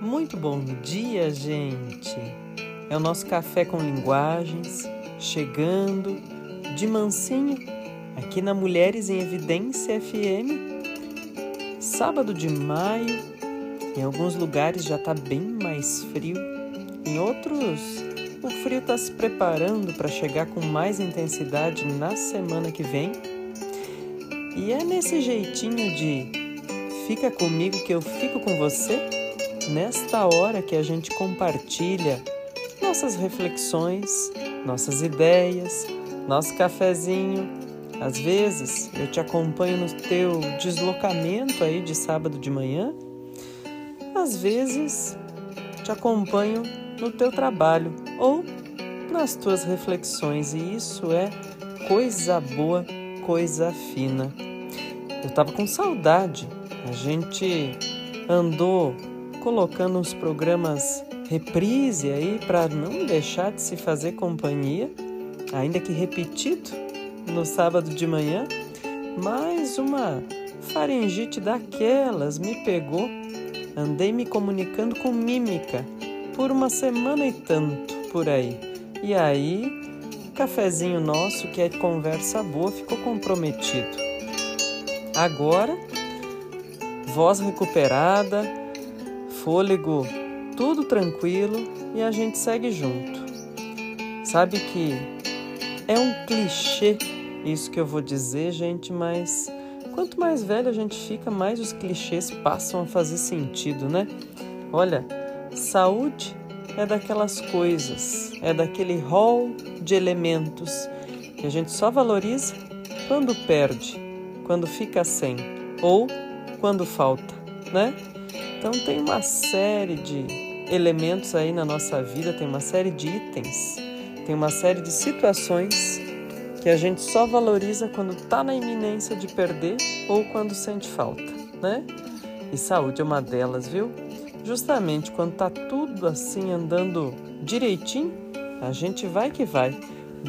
Muito bom dia, gente! É o nosso café com linguagens chegando de mansinho aqui na Mulheres em Evidência FM. Sábado de maio, em alguns lugares já está bem mais frio, em outros o frio está se preparando para chegar com mais intensidade na semana que vem. E é nesse jeitinho de fica comigo que eu fico com você nesta hora que a gente compartilha nossas reflexões, nossas ideias, nosso cafezinho. Às vezes eu te acompanho no teu deslocamento aí de sábado de manhã, às vezes te acompanho no teu trabalho ou nas tuas reflexões, e isso é coisa boa, coisa fina. Eu estava com saudade, a gente andou colocando uns programas reprise aí para não deixar de se fazer companhia, ainda que repetido no sábado de manhã, mais uma faringite daquelas me pegou. Andei me comunicando com mímica por uma semana e tanto por aí. E aí, cafezinho nosso, que é conversa boa, ficou comprometido. Agora, voz recuperada, fôlego, tudo tranquilo e a gente segue junto. Sabe que é um clichê isso que eu vou dizer, gente, mas quanto mais velho a gente fica, mais os clichês passam a fazer sentido, né? Olha, saúde é daquelas coisas, é daquele rol de elementos que a gente só valoriza quando perde, quando fica sem ou quando falta, né? Então tem uma série de elementos aí na nossa vida, tem uma série de itens, tem uma série de situações que a gente só valoriza quando está na iminência de perder ou quando sente falta, né? E saúde é uma delas, viu? Justamente quando tá tudo assim andando direitinho, a gente vai que vai.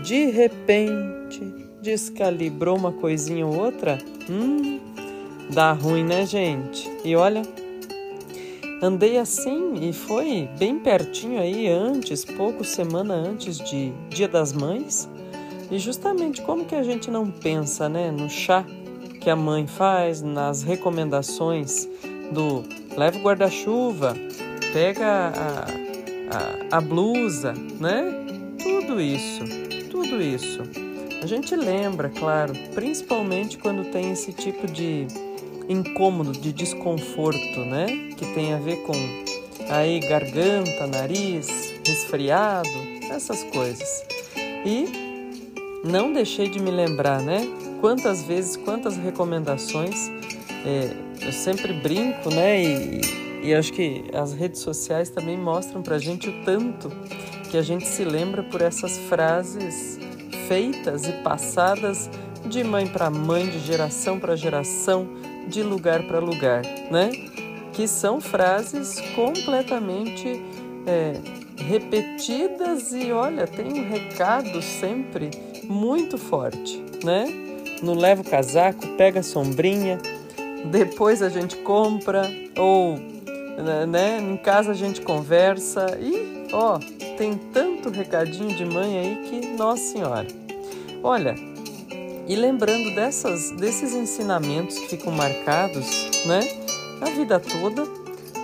De repente, descalibrou uma coisinha ou outra, hum, dá ruim, né, gente? E olha, Andei assim e foi bem pertinho aí antes, pouco semana antes de Dia das Mães. E justamente como que a gente não pensa, né, no chá que a mãe faz, nas recomendações do leva o guarda-chuva, pega a, a, a blusa, né? Tudo isso, tudo isso. A gente lembra, claro, principalmente quando tem esse tipo de incômodo, de desconforto, né? Que tem a ver com aí garganta, nariz, resfriado, essas coisas. E não deixei de me lembrar, né? Quantas vezes, quantas recomendações. É, eu sempre brinco, né? E, e acho que as redes sociais também mostram pra gente o tanto que a gente se lembra por essas frases feitas e passadas de mãe para mãe, de geração para geração, de lugar para lugar, né? Que são frases completamente é, repetidas e olha, tem um recado sempre muito forte, né? Não leva o casaco, pega a sombrinha, depois a gente compra ou né, em casa a gente conversa e ó, tem tanto recadinho de mãe aí que nossa senhora. Olha, e lembrando dessas, desses ensinamentos que ficam marcados né, a vida toda,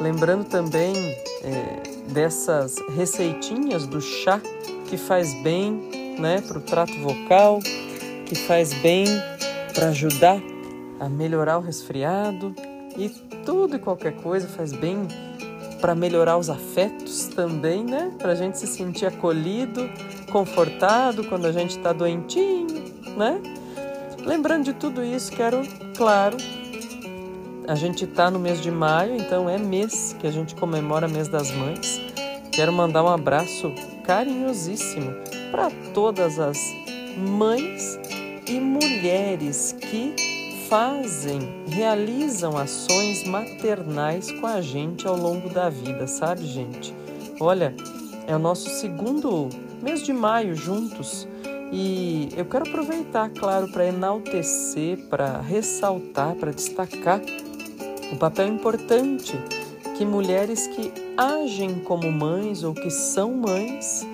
lembrando também é, dessas receitinhas do chá que faz bem né, para o trato vocal, que faz bem para ajudar a melhorar o resfriado e tudo e qualquer coisa faz bem para melhorar os afetos também, né? Para a gente se sentir acolhido, confortado quando a gente está doentinho, né? Lembrando de tudo isso, quero, claro, a gente está no mês de maio, então é mês que a gente comemora mês das mães. Quero mandar um abraço carinhosíssimo para todas as mães e mulheres que fazem, realizam ações maternais com a gente ao longo da vida, sabe, gente? Olha, é o nosso segundo mês de maio juntos e eu quero aproveitar, claro, para enaltecer, para ressaltar, para destacar o papel importante que mulheres que agem como mães ou que são mães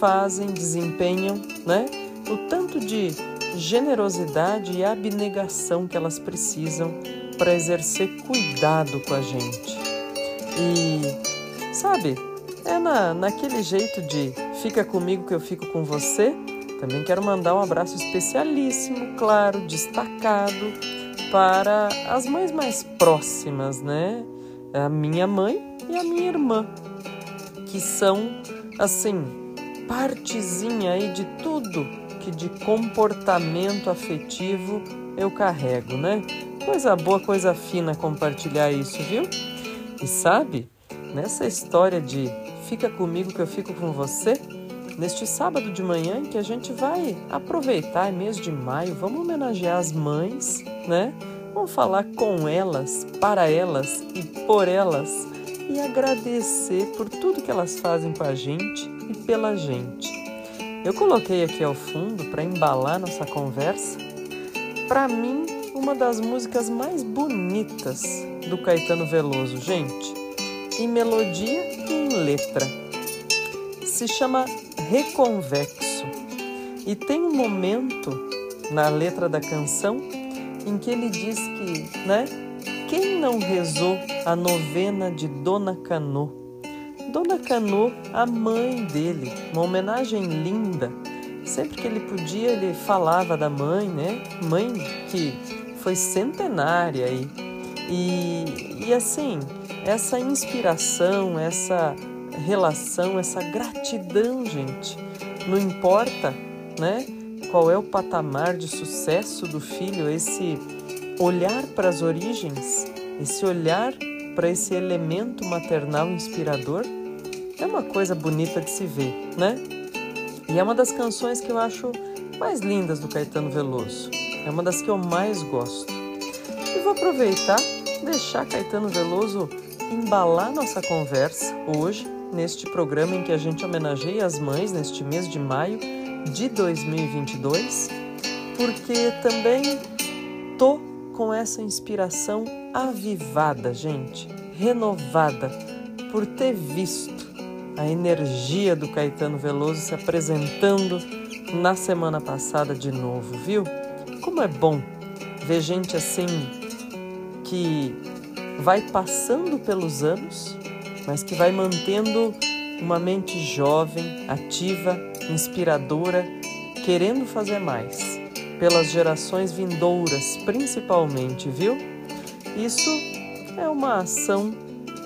fazem, desempenham, né? O tanto de generosidade e abnegação que elas precisam para exercer cuidado com a gente. E, sabe, é na, naquele jeito de fica comigo que eu fico com você. Também quero mandar um abraço especialíssimo, claro, destacado para as mães mais próximas, né? A minha mãe e a minha irmã, que são, assim, partezinha aí de tudo que de comportamento afetivo eu carrego, né? Coisa boa, coisa fina compartilhar isso, viu? E sabe, nessa história de fica comigo que eu fico com você, neste sábado de manhã em que a gente vai aproveitar, é mês de maio, vamos homenagear as mães, né? Vamos falar com elas, para elas e por elas e agradecer por tudo que elas fazem com a gente e pela gente. Eu coloquei aqui ao fundo para embalar nossa conversa, para mim, uma das músicas mais bonitas do Caetano Veloso, gente, em melodia e em letra. Se chama Reconvexo e tem um momento na letra da canção em que ele diz que, né, quem não rezou a novena de Dona Canô Dona Cano, a mãe dele, uma homenagem linda. Sempre que ele podia, ele falava da mãe, né? Mãe que foi centenária e, e, e assim, essa inspiração, essa relação, essa gratidão, gente, não importa, né? Qual é o patamar de sucesso do filho, esse olhar para as origens, esse olhar para esse elemento maternal inspirador é uma coisa bonita de se ver, né? E é uma das canções que eu acho mais lindas do Caetano Veloso. É uma das que eu mais gosto. E vou aproveitar, deixar Caetano Veloso embalar nossa conversa hoje, neste programa em que a gente homenageia as mães neste mês de maio de 2022, porque também tô com essa inspiração avivada, gente, renovada por ter visto a energia do Caetano Veloso se apresentando na semana passada de novo, viu? Como é bom ver gente assim que vai passando pelos anos, mas que vai mantendo uma mente jovem, ativa, inspiradora, querendo fazer mais, pelas gerações vindouras principalmente, viu? Isso é uma ação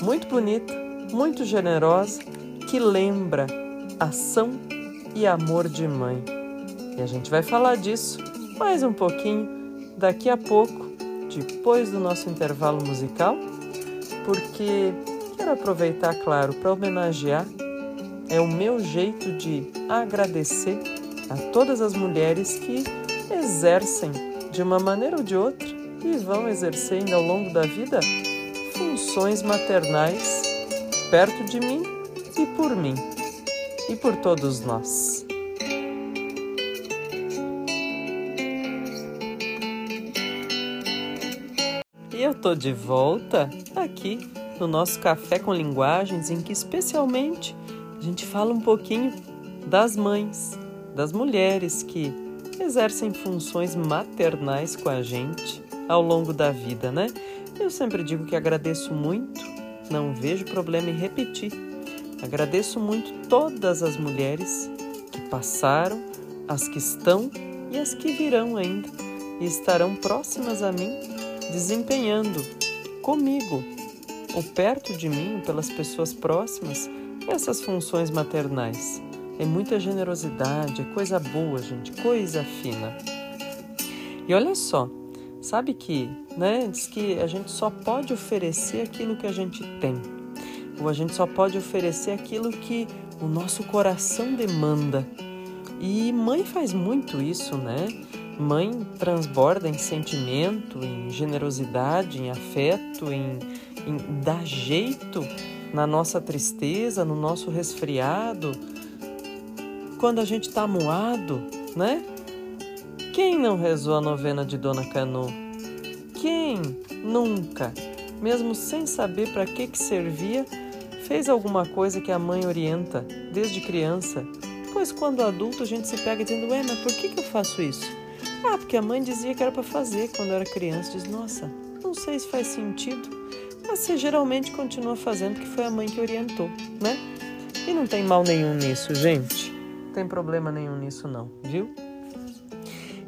muito bonita, muito generosa que lembra ação e amor de mãe. E a gente vai falar disso mais um pouquinho daqui a pouco, depois do nosso intervalo musical, porque quero aproveitar, claro, para homenagear. É o meu jeito de agradecer a todas as mulheres que exercem de uma maneira ou de outra e vão exercendo ao longo da vida funções maternais perto de mim e por mim e por todos nós. E eu tô de volta aqui no nosso Café com Linguagens, em que especialmente a gente fala um pouquinho das mães, das mulheres que exercem funções maternais com a gente ao longo da vida, né? Eu sempre digo que agradeço muito, não vejo problema em repetir Agradeço muito todas as mulheres que passaram, as que estão e as que virão ainda e estarão próximas a mim, desempenhando comigo ou perto de mim, pelas pessoas próximas, essas funções maternais. É muita generosidade, é coisa boa, gente, coisa fina. E olha só, sabe que, né, diz que a gente só pode oferecer aquilo que a gente tem ou a gente só pode oferecer aquilo que o nosso coração demanda. E mãe faz muito isso, né? Mãe transborda em sentimento, em generosidade, em afeto, em, em dar jeito na nossa tristeza, no nosso resfriado. Quando a gente está moado, né? Quem não rezou a novena de Dona Canu? Quem nunca mesmo sem saber para que, que servia, fez alguma coisa que a mãe orienta desde criança. Pois quando adulto a gente se pega dizendo, ué, mas por que, que eu faço isso? Ah, porque a mãe dizia que era para fazer quando eu era criança. Diz, nossa, não sei se faz sentido, você geralmente continua fazendo porque foi a mãe que orientou, né? E não tem mal nenhum nisso, gente. Não tem problema nenhum nisso não, viu?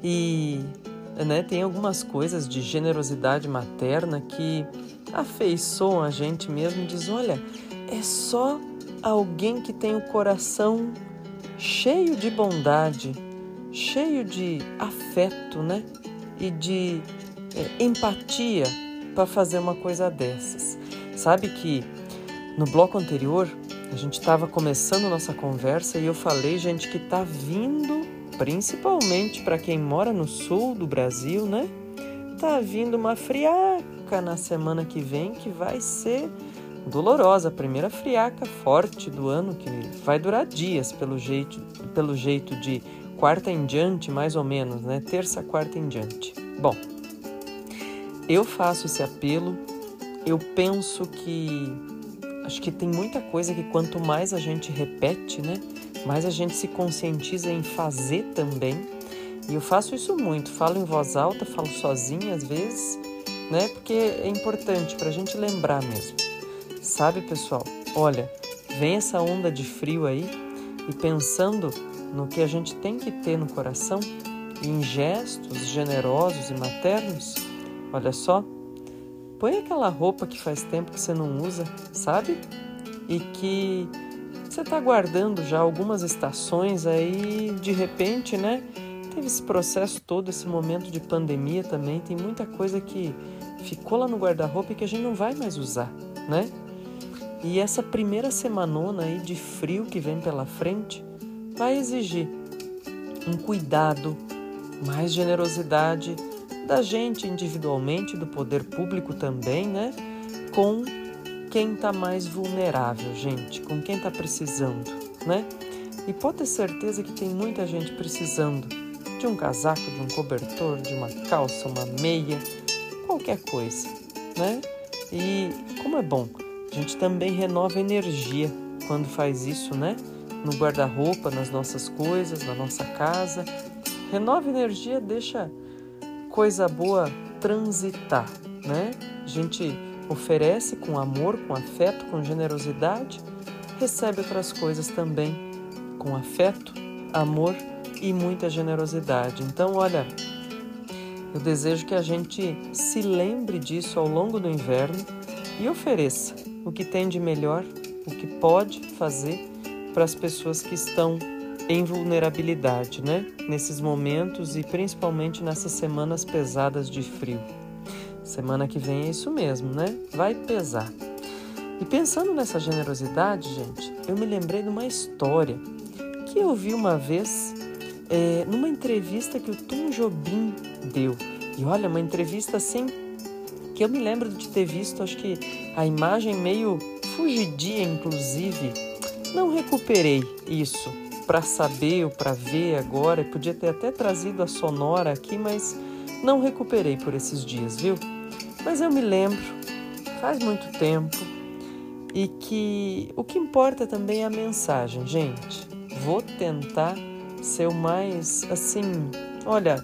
E né, tem algumas coisas de generosidade materna que afeiçoam a gente mesmo, diz, olha, é só alguém que tem o coração cheio de bondade, cheio de afeto, né? E de é, empatia para fazer uma coisa dessas. Sabe que no bloco anterior a gente estava começando nossa conversa e eu falei, gente, que tá vindo, principalmente para quem mora no sul do Brasil, né? Tá vindo uma friaca na semana que vem que vai ser dolorosa, a primeira friaca forte do ano que vai durar dias pelo jeito, pelo jeito de quarta em diante, mais ou menos, né? Terça, quarta em diante. Bom, eu faço esse apelo. Eu penso que acho que tem muita coisa que quanto mais a gente repete, né, mais a gente se conscientiza em fazer também. E eu faço isso muito, falo em voz alta, falo sozinha às vezes, né, porque é importante para a gente lembrar mesmo. Sabe, pessoal? Olha, vem essa onda de frio aí e pensando no que a gente tem que ter no coração, em gestos generosos e maternos, olha só, põe aquela roupa que faz tempo que você não usa, sabe? E que você está guardando já algumas estações aí, de repente, né? Teve esse processo todo, esse momento de pandemia também, tem muita coisa que ficou lá no guarda-roupa e que a gente não vai mais usar, né? E essa primeira semanona aí de frio que vem pela frente vai exigir um cuidado, mais generosidade da gente individualmente, do poder público também, né? Com quem está mais vulnerável, gente, com quem está precisando, né? E pode ter certeza que tem muita gente precisando de um casaco, de um cobertor, de uma calça, uma meia, qualquer coisa, né? E como é bom a gente também renova energia quando faz isso, né? No guarda-roupa, nas nossas coisas, na nossa casa. Renova energia, deixa coisa boa transitar, né? A gente oferece com amor, com afeto, com generosidade, recebe outras coisas também com afeto, amor e muita generosidade. Então, olha, eu desejo que a gente se lembre disso ao longo do inverno e ofereça o que tem de melhor, o que pode fazer para as pessoas que estão em vulnerabilidade, né? Nesses momentos e principalmente nessas semanas pesadas de frio. Semana que vem é isso mesmo, né? Vai pesar. E pensando nessa generosidade, gente, eu me lembrei de uma história que eu vi uma vez é, numa entrevista que o Tom Jobim deu. E olha, uma entrevista assim que eu me lembro de ter visto, acho que a imagem meio fugidia, inclusive. Não recuperei isso para saber ou para ver agora. Podia ter até trazido a sonora aqui, mas não recuperei por esses dias, viu? Mas eu me lembro, faz muito tempo, e que o que importa também é a mensagem, gente. Vou tentar ser o mais assim, olha,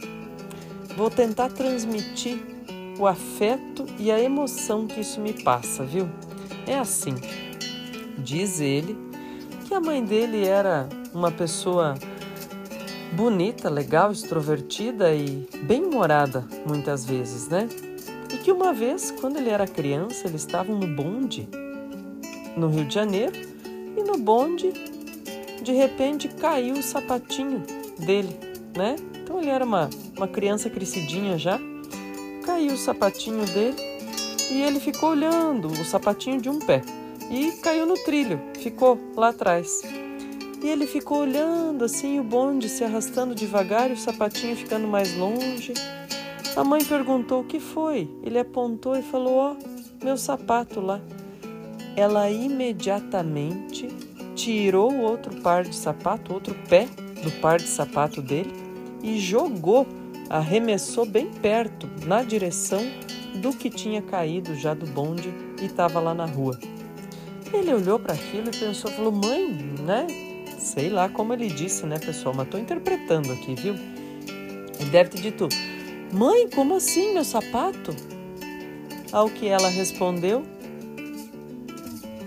vou tentar transmitir o afeto e a emoção que isso me passa, viu? É assim. Diz ele que a mãe dele era uma pessoa bonita, legal, extrovertida e bem-humorada muitas vezes, né? E que uma vez, quando ele era criança, eles estavam no bonde no Rio de Janeiro e no bonde de repente caiu o sapatinho dele, né? Então ele era uma, uma criança crescidinha já caiu o sapatinho dele e ele ficou olhando o sapatinho de um pé e caiu no trilho, ficou lá atrás. E ele ficou olhando assim o bonde se arrastando devagar e o sapatinho ficando mais longe. A mãe perguntou o que foi. Ele apontou e falou: Ó, oh, meu sapato lá. Ela imediatamente tirou outro par de sapato, outro pé do par de sapato dele e jogou arremessou bem perto, na direção do que tinha caído já do bonde e estava lá na rua. Ele olhou para aquilo e pensou, falou, mãe, né? Sei lá como ele disse, né, pessoal? Mas estou interpretando aqui, viu? Ele deve ter dito, mãe, como assim, meu sapato? Ao que ela respondeu,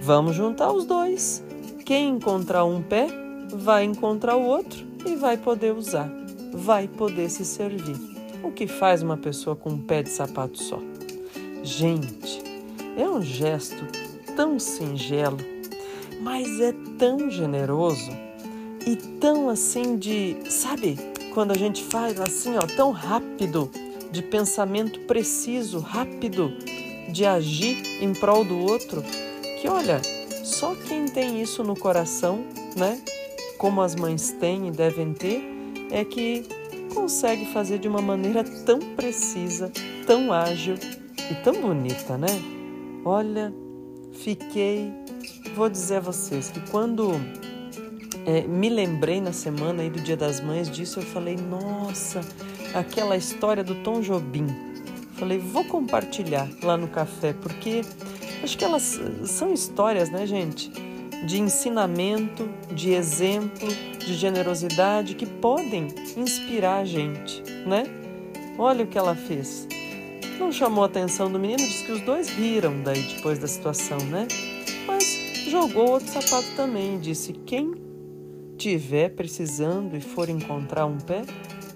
vamos juntar os dois. Quem encontrar um pé, vai encontrar o outro e vai poder usar, vai poder se servir. O que faz uma pessoa com um pé de sapato só? Gente, é um gesto tão singelo, mas é tão generoso e tão assim de, sabe, quando a gente faz assim, ó, tão rápido, de pensamento preciso, rápido, de agir em prol do outro, que olha, só quem tem isso no coração, né? Como as mães têm e devem ter, é que consegue fazer de uma maneira tão precisa, tão ágil e tão bonita, né? Olha, fiquei. Vou dizer a vocês que quando é, me lembrei na semana aí do Dia das Mães disso, eu falei, nossa, aquela história do Tom Jobim. Falei, vou compartilhar lá no café, porque acho que elas são histórias, né, gente? De ensinamento, de exemplo, de generosidade que podem inspirar a gente, né? Olha o que ela fez. Não chamou a atenção do menino, disse que os dois riram daí depois da situação, né? Mas jogou outro sapato também, disse: quem tiver precisando e for encontrar um pé,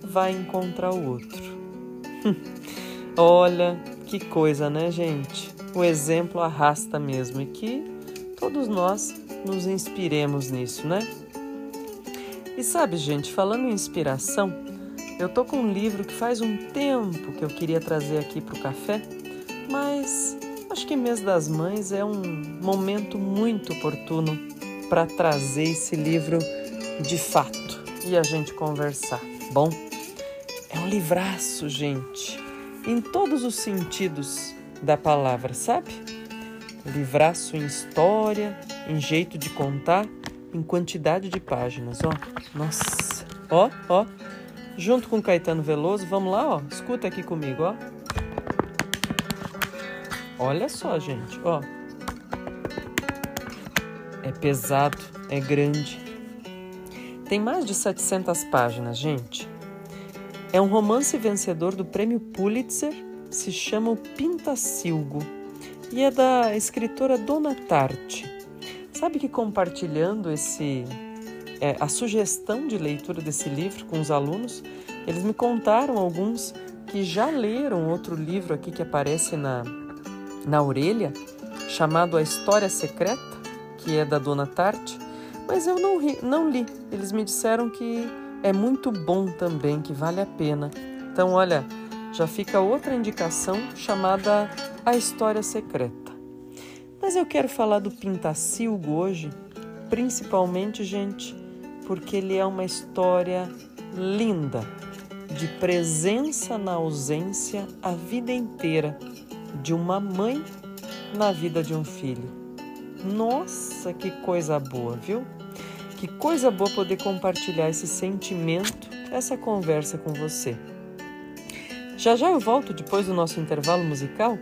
vai encontrar o outro. Olha que coisa, né, gente? O exemplo arrasta mesmo e que todos nós nos inspiremos nisso, né? E sabe, gente, falando em inspiração, eu tô com um livro que faz um tempo que eu queria trazer aqui para o café, mas acho que mês das mães é um momento muito oportuno para trazer esse livro de fato e a gente conversar. Bom, é um livraço, gente, em todos os sentidos da palavra, sabe? Livraço em história, em jeito de contar, em quantidade de páginas, ó. Nossa, ó, ó junto com Caetano Veloso. Vamos lá, ó. Escuta aqui comigo, ó. Olha só, gente, ó. É pesado, é grande. Tem mais de 700 páginas, gente. É um romance vencedor do Prêmio Pulitzer, se chama O Pintacilgo e é da escritora Dona Tarte. Sabe que compartilhando esse é, a sugestão de leitura desse livro com os alunos, eles me contaram alguns que já leram outro livro aqui que aparece na, na orelha, chamado A História Secreta, que é da Dona Tarte, mas eu não, ri, não li. Eles me disseram que é muito bom também, que vale a pena. Então, olha, já fica outra indicação chamada A História Secreta. Mas eu quero falar do Pintacilgo hoje, principalmente, gente, porque ele é uma história linda, de presença na ausência a vida inteira de uma mãe na vida de um filho. Nossa, que coisa boa, viu? Que coisa boa poder compartilhar esse sentimento, essa conversa com você. Já já eu volto depois do nosso intervalo musical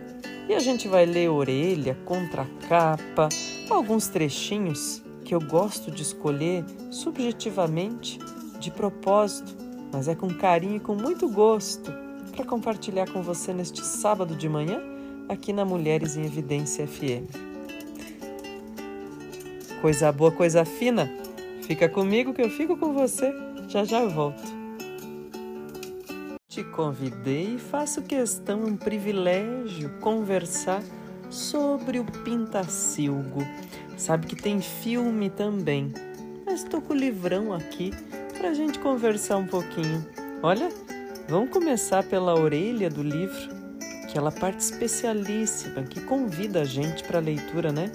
e a gente vai ler orelha, contracapa, alguns trechinhos que eu gosto de escolher subjetivamente, de propósito, mas é com carinho e com muito gosto para compartilhar com você neste sábado de manhã aqui na Mulheres em Evidência FM. Coisa boa, coisa fina. Fica comigo que eu fico com você. Já já eu volto. Te convidei e faço questão, um privilégio, conversar sobre o pintacilgo Sabe que tem filme também. Mas estou com o livrão aqui para a gente conversar um pouquinho. Olha, vamos começar pela orelha do livro, que é parte especialíssima que convida a gente para a leitura, né?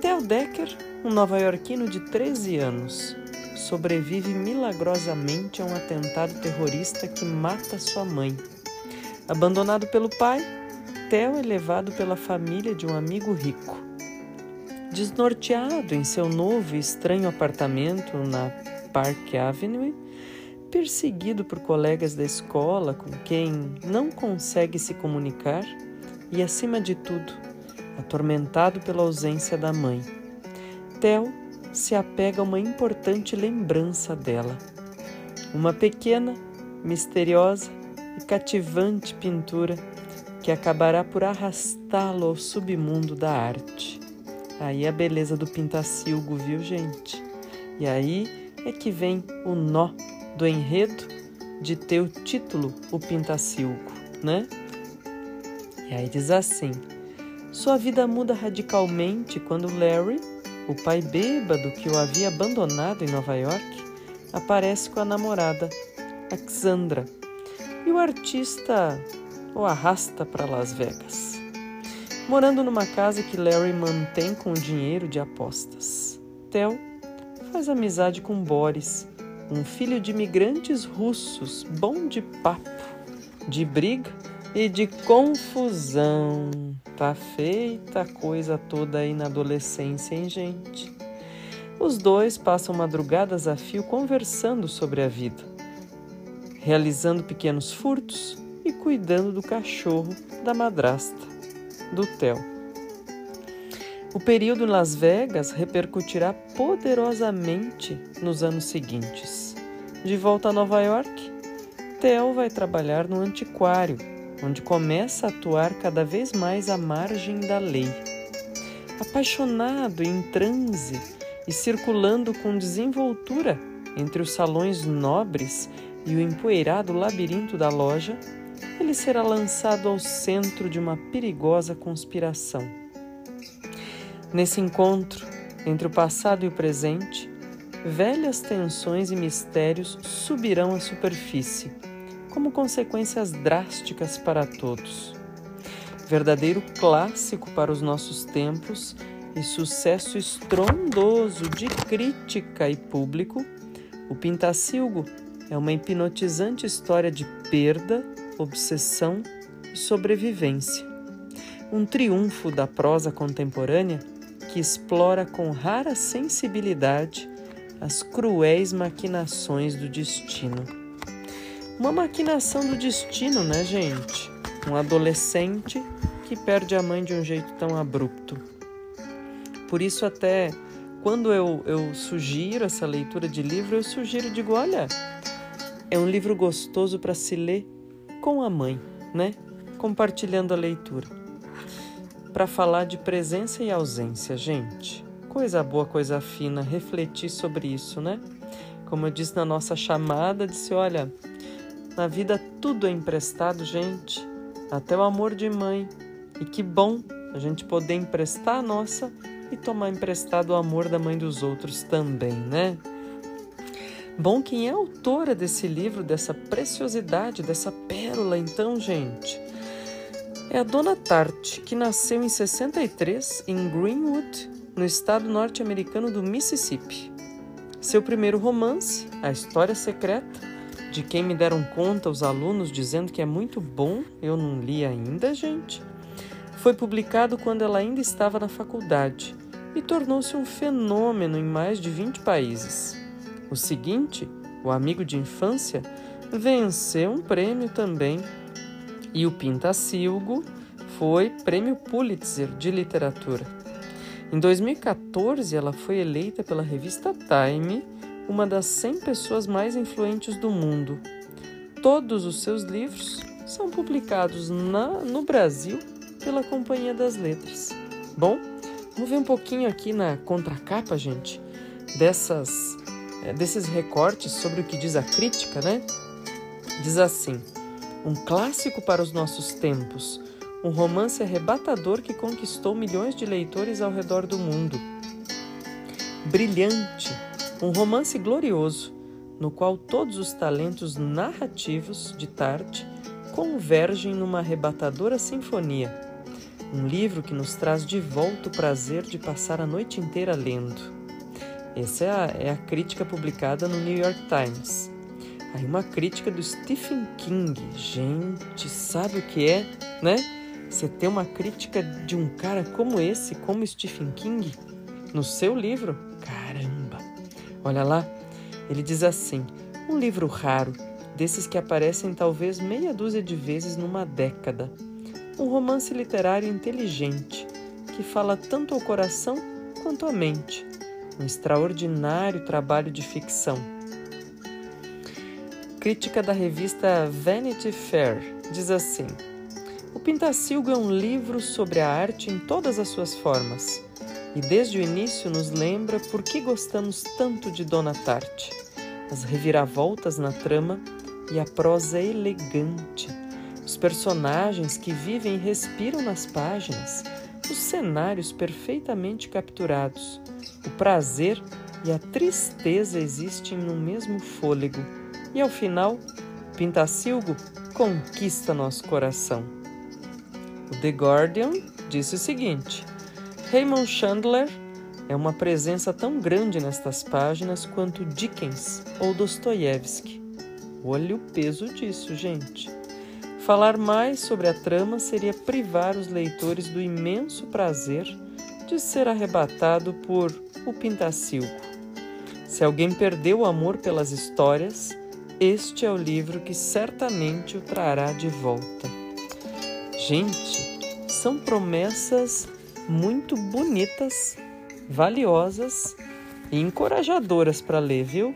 Theo Decker, um nova-iorquino de 13 anos, sobrevive milagrosamente a um atentado terrorista que mata sua mãe. Abandonado pelo pai, Theo é levado pela família de um amigo rico. Desnorteado em seu novo e estranho apartamento na Park Avenue, perseguido por colegas da escola com quem não consegue se comunicar e, acima de tudo, atormentado pela ausência da mãe. Theo se apega a uma importante lembrança dela. Uma pequena, misteriosa e cativante pintura que acabará por arrastá-lo ao submundo da arte. Aí a beleza do pintacilgo, viu, gente? E aí é que vem o nó do enredo de ter o título O Pintacilgo, né? E aí diz assim: Sua vida muda radicalmente quando Larry, o pai bêbado que o havia abandonado em Nova York, aparece com a namorada, Alexandra, e o artista o arrasta para Las Vegas, morando numa casa que Larry mantém com o dinheiro de apostas. Theo faz amizade com Boris, um filho de imigrantes russos, bom de papo, de briga e de confusão. Tá feita a coisa toda aí na adolescência, hein, gente? Os dois passam madrugadas a fio conversando sobre a vida, realizando pequenos furtos e cuidando do cachorro da madrasta, do Theo. O período em Las Vegas repercutirá poderosamente nos anos seguintes. De volta a Nova York, Theo vai trabalhar no antiquário, onde começa a atuar cada vez mais à margem da lei. Apaixonado em transe e circulando com desenvoltura entre os salões nobres e o empoeirado labirinto da loja, ele será lançado ao centro de uma perigosa conspiração. Nesse encontro entre o passado e o presente, velhas tensões e mistérios subirão à superfície, como consequências drásticas para todos. Verdadeiro clássico para os nossos tempos e sucesso estrondoso de crítica e público, o Pintacilgo é uma hipnotizante história de perda, obsessão e sobrevivência. Um triunfo da prosa contemporânea que explora com rara sensibilidade as cruéis maquinações do destino. Uma maquinação do destino, né, gente? Um adolescente que perde a mãe de um jeito tão abrupto. Por isso, até quando eu, eu sugiro essa leitura de livro, eu sugiro, digo, olha, é um livro gostoso para se ler com a mãe, né? Compartilhando a leitura. Para falar de presença e ausência, gente. Coisa boa, coisa fina, refletir sobre isso, né? Como eu disse na nossa chamada, disse: olha, na vida tudo é emprestado, gente, até o amor de mãe. E que bom a gente poder emprestar a nossa e tomar emprestado o amor da mãe dos outros também, né? Bom, quem é autora desse livro, dessa preciosidade, dessa pérola, então, gente? É a Dona Tart, que nasceu em 63 em Greenwood, no estado norte-americano do Mississippi. Seu primeiro romance, A História Secreta, de quem me deram conta os alunos dizendo que é muito bom, eu não li ainda, gente, foi publicado quando ela ainda estava na faculdade e tornou-se um fenômeno em mais de 20 países. O seguinte, O Amigo de Infância, venceu um prêmio também. E o Pintacilgo foi Prêmio Pulitzer de Literatura. Em 2014, ela foi eleita pela revista Time uma das 100 pessoas mais influentes do mundo. Todos os seus livros são publicados na, no Brasil pela Companhia das Letras. Bom, vamos ver um pouquinho aqui na contracapa, gente, dessas é, desses recortes sobre o que diz a crítica, né? Diz assim: um clássico para os nossos tempos, um romance arrebatador que conquistou milhões de leitores ao redor do mundo. Brilhante, um romance glorioso, no qual todos os talentos narrativos de Tarte convergem numa arrebatadora sinfonia. Um livro que nos traz de volta o prazer de passar a noite inteira lendo. Essa é a, é a crítica publicada no New York Times. Aí uma crítica do Stephen King. Gente, sabe o que é, né? Você ter uma crítica de um cara como esse, como Stephen King, no seu livro? Caramba! Olha lá, ele diz assim: Um livro raro, desses que aparecem talvez meia dúzia de vezes numa década. Um romance literário inteligente, que fala tanto ao coração quanto à mente. Um extraordinário trabalho de ficção. Crítica da revista Vanity Fair diz assim: O Pintacilgo é um livro sobre a arte em todas as suas formas e desde o início nos lembra por que gostamos tanto de Dona Tarte. As reviravoltas na trama e a prosa elegante, os personagens que vivem e respiram nas páginas, os cenários perfeitamente capturados, o prazer e a tristeza existem no mesmo fôlego, e ao final, Pintacilgo conquista nosso coração. O The Guardian disse o seguinte: Raymond Chandler é uma presença tão grande nestas páginas quanto Dickens ou Dostoiévski. Olha o peso disso, gente. Falar mais sobre a trama seria privar os leitores do imenso prazer de ser arrebatado por O Pintacilgo. Se alguém perdeu o amor pelas histórias, este é o livro que certamente o trará de volta. Gente, são promessas muito bonitas, valiosas e encorajadoras para ler, viu?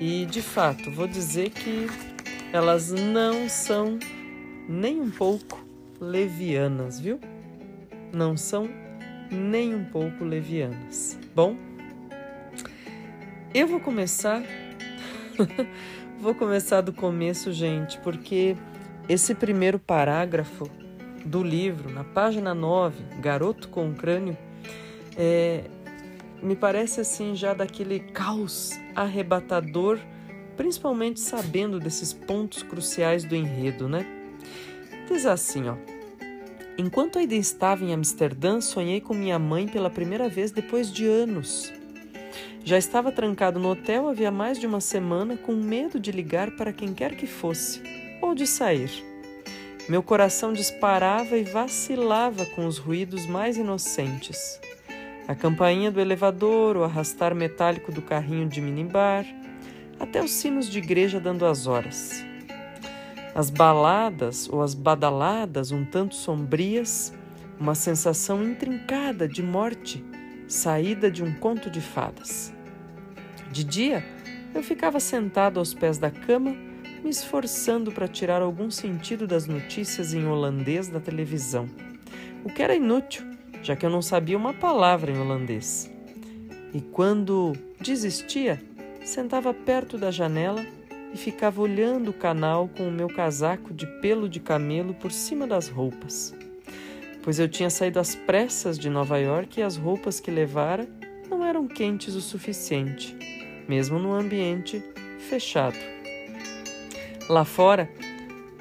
E de fato, vou dizer que elas não são nem um pouco levianas, viu? Não são nem um pouco levianas. Bom, eu vou começar. vou começar do começo, gente, porque esse primeiro parágrafo do livro, na página 9, Garoto com Crânio, é, me parece assim já daquele caos arrebatador, principalmente sabendo desses pontos cruciais do enredo, né? Diz assim, ó. Enquanto ainda estava em Amsterdã, sonhei com minha mãe pela primeira vez depois de anos. Já estava trancado no hotel havia mais de uma semana, com medo de ligar para quem quer que fosse ou de sair. Meu coração disparava e vacilava com os ruídos mais inocentes. A campainha do elevador, o arrastar metálico do carrinho de minibar, até os sinos de igreja dando as horas. As baladas ou as badaladas um tanto sombrias, uma sensação intrincada de morte, saída de um conto de fadas. De dia, eu ficava sentado aos pés da cama me esforçando para tirar algum sentido das notícias em holandês da televisão, o que era inútil, já que eu não sabia uma palavra em holandês. E quando desistia, sentava perto da janela e ficava olhando o canal com o meu casaco de pelo de camelo por cima das roupas. Pois eu tinha saído às pressas de Nova York e as roupas que levara não eram quentes o suficiente, mesmo num ambiente fechado. Lá fora,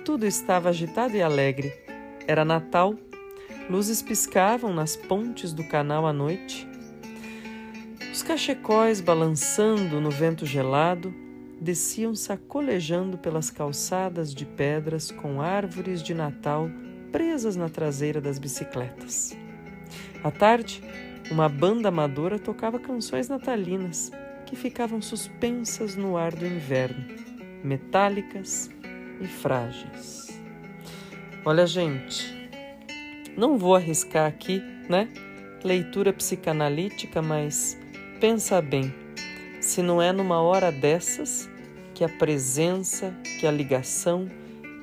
tudo estava agitado e alegre. Era Natal, luzes piscavam nas pontes do canal à noite. Os cachecóis, balançando no vento gelado, desciam sacolejando pelas calçadas de pedras com árvores de Natal presas na traseira das bicicletas. À tarde, uma banda amadora tocava canções natalinas que ficavam suspensas no ar do inverno metálicas e frágeis. Olha, gente, não vou arriscar aqui, né? Leitura psicanalítica, mas pensa bem, se não é numa hora dessas que a presença, que a ligação,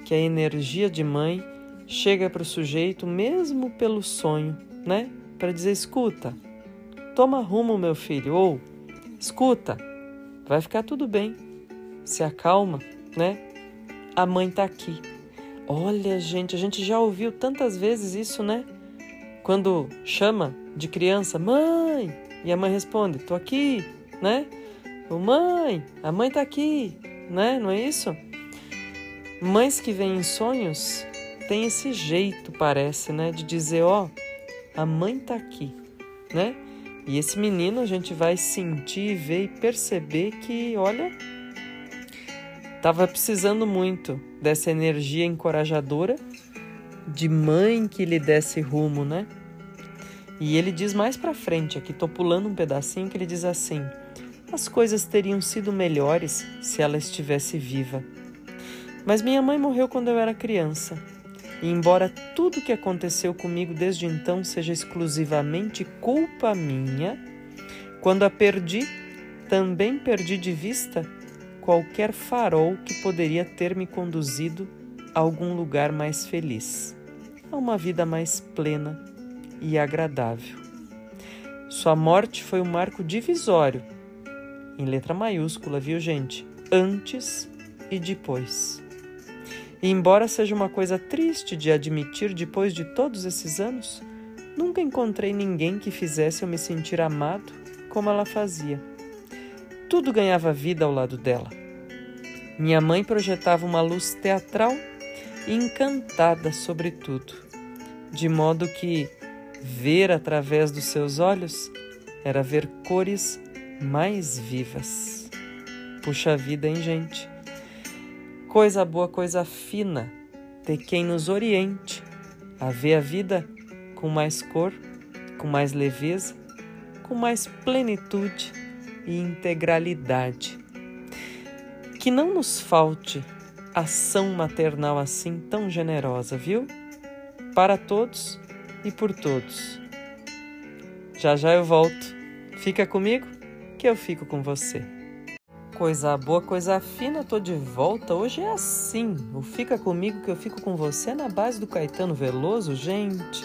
que a energia de mãe chega para o sujeito mesmo pelo sonho, né? Para dizer: escuta, toma rumo, meu filho, ou escuta, vai ficar tudo bem se acalma, né? A mãe tá aqui. Olha, gente, a gente já ouviu tantas vezes isso, né? Quando chama de criança, mãe, e a mãe responde, tô aqui, né? Ô, mãe, a mãe tá aqui, né? Não é isso? Mães que vêm em sonhos têm esse jeito, parece, né? De dizer, ó, a mãe tá aqui, né? E esse menino a gente vai sentir, ver e perceber que, olha, Estava precisando muito dessa energia encorajadora de mãe que lhe desse rumo, né? E ele diz mais para frente, aqui tô pulando um pedacinho que ele diz assim: as coisas teriam sido melhores se ela estivesse viva. Mas minha mãe morreu quando eu era criança. E embora tudo que aconteceu comigo desde então seja exclusivamente culpa minha, quando a perdi, também perdi de vista qualquer farol que poderia ter me conduzido a algum lugar mais feliz, a uma vida mais plena e agradável. Sua morte foi um marco divisório, em letra maiúscula, viu, gente? Antes e depois. E embora seja uma coisa triste de admitir depois de todos esses anos, nunca encontrei ninguém que fizesse eu me sentir amado como ela fazia. Tudo ganhava vida ao lado dela. Minha mãe projetava uma luz teatral encantada sobre tudo, de modo que ver através dos seus olhos era ver cores mais vivas. Puxa vida, hein, gente? Coisa boa, coisa fina, ter quem nos oriente a ver a vida com mais cor, com mais leveza, com mais plenitude e integralidade. Que não nos falte ação maternal assim tão generosa, viu? Para todos e por todos. Já já eu volto. Fica comigo que eu fico com você. Coisa boa, coisa fina, tô de volta. Hoje é assim. O Fica Comigo que eu fico com você na base do Caetano Veloso, gente.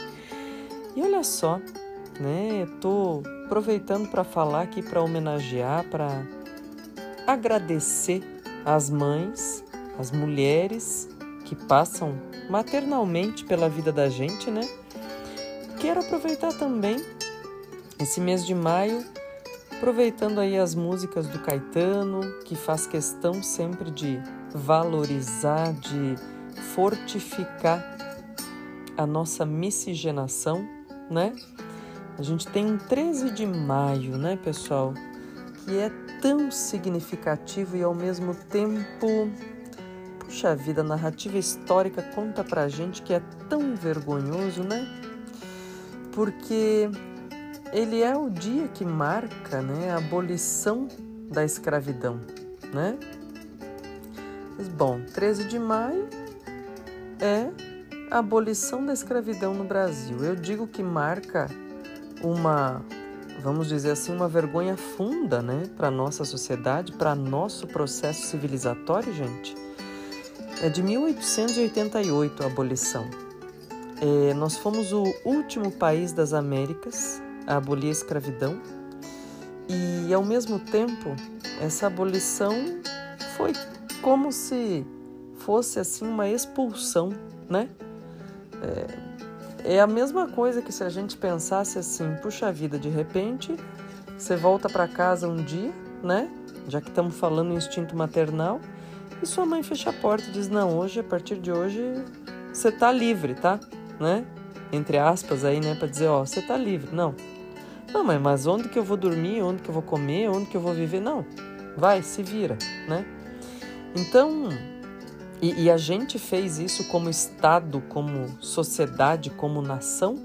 E olha só, né? Tô aproveitando para falar aqui para homenagear, para agradecer as mães, as mulheres que passam maternalmente pela vida da gente, né? Quero aproveitar também esse mês de maio, aproveitando aí as músicas do Caetano, que faz questão sempre de valorizar, de fortificar a nossa miscigenação, né? A gente tem um 13 de maio, né, pessoal? Que é tão significativo e ao mesmo tempo. Puxa vida, a narrativa histórica conta pra gente que é tão vergonhoso, né? Porque ele é o dia que marca né, a abolição da escravidão, né? Mas, bom, 13 de maio é a abolição da escravidão no Brasil. Eu digo que marca uma, vamos dizer assim, uma vergonha funda, né, para nossa sociedade, para nosso processo civilizatório, gente. É de 1888 a abolição. É, nós fomos o último país das Américas a abolir a escravidão e, ao mesmo tempo, essa abolição foi como se fosse assim uma expulsão, né? É, é a mesma coisa que se a gente pensasse assim, puxa vida, de repente você volta para casa um dia, né? Já que estamos falando em instinto maternal, e sua mãe fecha a porta e diz: Não, hoje, a partir de hoje, você tá livre, tá? Né? Entre aspas aí, né? Para dizer: Ó, você tá livre. Não. Não, mãe, mas onde que eu vou dormir? Onde que eu vou comer? Onde que eu vou viver? Não. Vai, se vira, né? Então, e, e, a gente fez isso como Estado, como sociedade, como nação,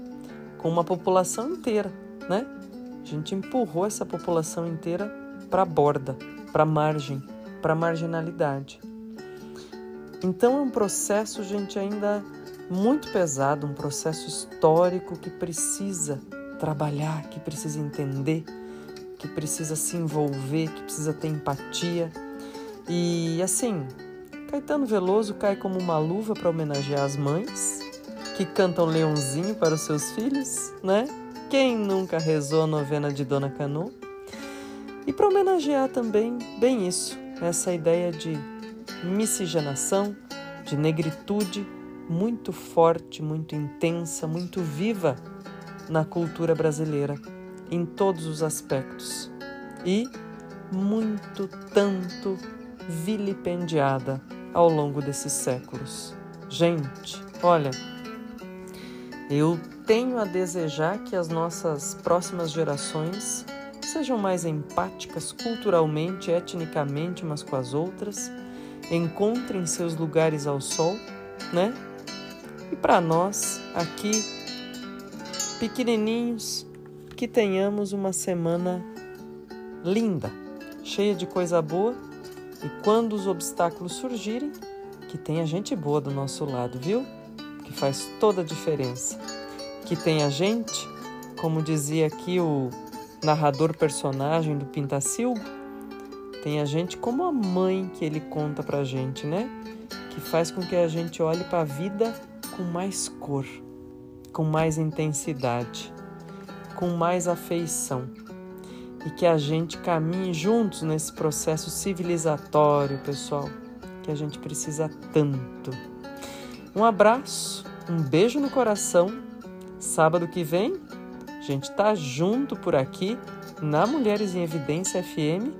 com uma população inteira, né? A gente empurrou essa população inteira para a borda, para a margem, para a marginalidade. Então é um processo, gente, ainda muito pesado, um processo histórico que precisa trabalhar, que precisa entender, que precisa se envolver, que precisa ter empatia. E assim, Caetano Veloso cai como uma luva para homenagear as mães que cantam leãozinho para os seus filhos, né? Quem nunca rezou a novena de Dona Canu? E para homenagear também, bem isso, essa ideia de miscigenação, de negritude muito forte, muito intensa, muito viva na cultura brasileira, em todos os aspectos. E muito tanto vilipendiada ao longo desses séculos. Gente, olha, eu tenho a desejar que as nossas próximas gerações sejam mais empáticas culturalmente, etnicamente umas com as outras, encontrem seus lugares ao sol, né? E para nós, aqui, pequenininhos, que tenhamos uma semana linda, cheia de coisa boa e quando os obstáculos surgirem, que tenha gente boa do nosso lado, viu? Que faz toda a diferença. Que tenha gente, como dizia aqui o narrador personagem do Pintacilgo, tem a gente como a mãe que ele conta pra gente, né? Que faz com que a gente olhe para a vida com mais cor, com mais intensidade, com mais afeição. E que a gente caminhe juntos nesse processo civilizatório, pessoal, que a gente precisa tanto. Um abraço, um beijo no coração. Sábado que vem, a gente tá junto por aqui na Mulheres em Evidência FM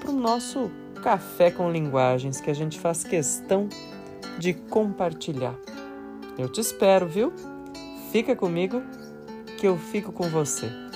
para o nosso café com linguagens que a gente faz questão de compartilhar. Eu te espero, viu? Fica comigo que eu fico com você.